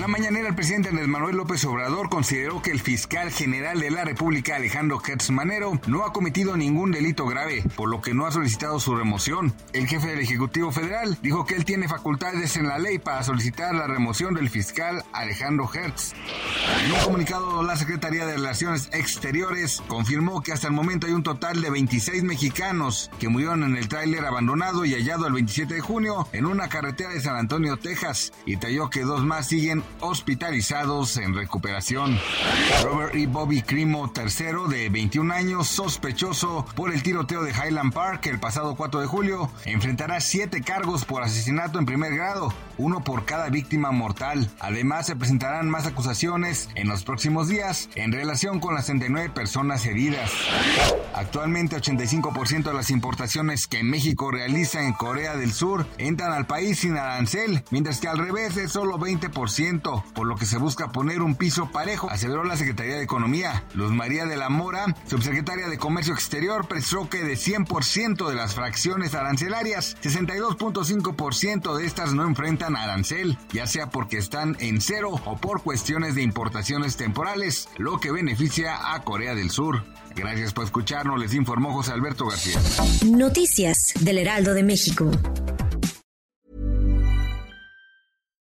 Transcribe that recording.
La mañanera, el presidente Andrés Manuel López Obrador consideró que el fiscal general de la República, Alejandro Hertz Manero, no ha cometido ningún delito grave, por lo que no ha solicitado su remoción. El jefe del Ejecutivo Federal dijo que él tiene facultades en la ley para solicitar la remoción del fiscal Alejandro Hertz. En un comunicado, la Secretaría de Relaciones Exteriores confirmó que hasta el momento hay un total de 26 mexicanos que murieron en el tráiler abandonado y hallado el 27 de junio en una carretera de San Antonio, Texas, y talló que dos más siguen hospitalizados en recuperación. Robert E. Bobby Crimo III, de 21 años, sospechoso por el tiroteo de Highland Park el pasado 4 de julio, enfrentará siete cargos por asesinato en primer grado, uno por cada víctima mortal. Además, se presentarán más acusaciones en los próximos días en relación con las 39 personas heridas. Actualmente, 85% de las importaciones que México realiza en Corea del Sur entran al país sin arancel, mientras que al revés es solo 20%, por lo que se busca poner un piso parejo, aseveró la Secretaría de Economía. Luz María de la Mora, subsecretaria de Comercio Exterior, precisó que de 100% de las fracciones arancelarias, 62.5% de estas no enfrentan arancel, ya sea porque están en cero o por cuestiones de importaciones temporales, lo que beneficia a Corea del Sur. Gracias por escucharnos, les informó José Alberto García. Noticias del Heraldo de México.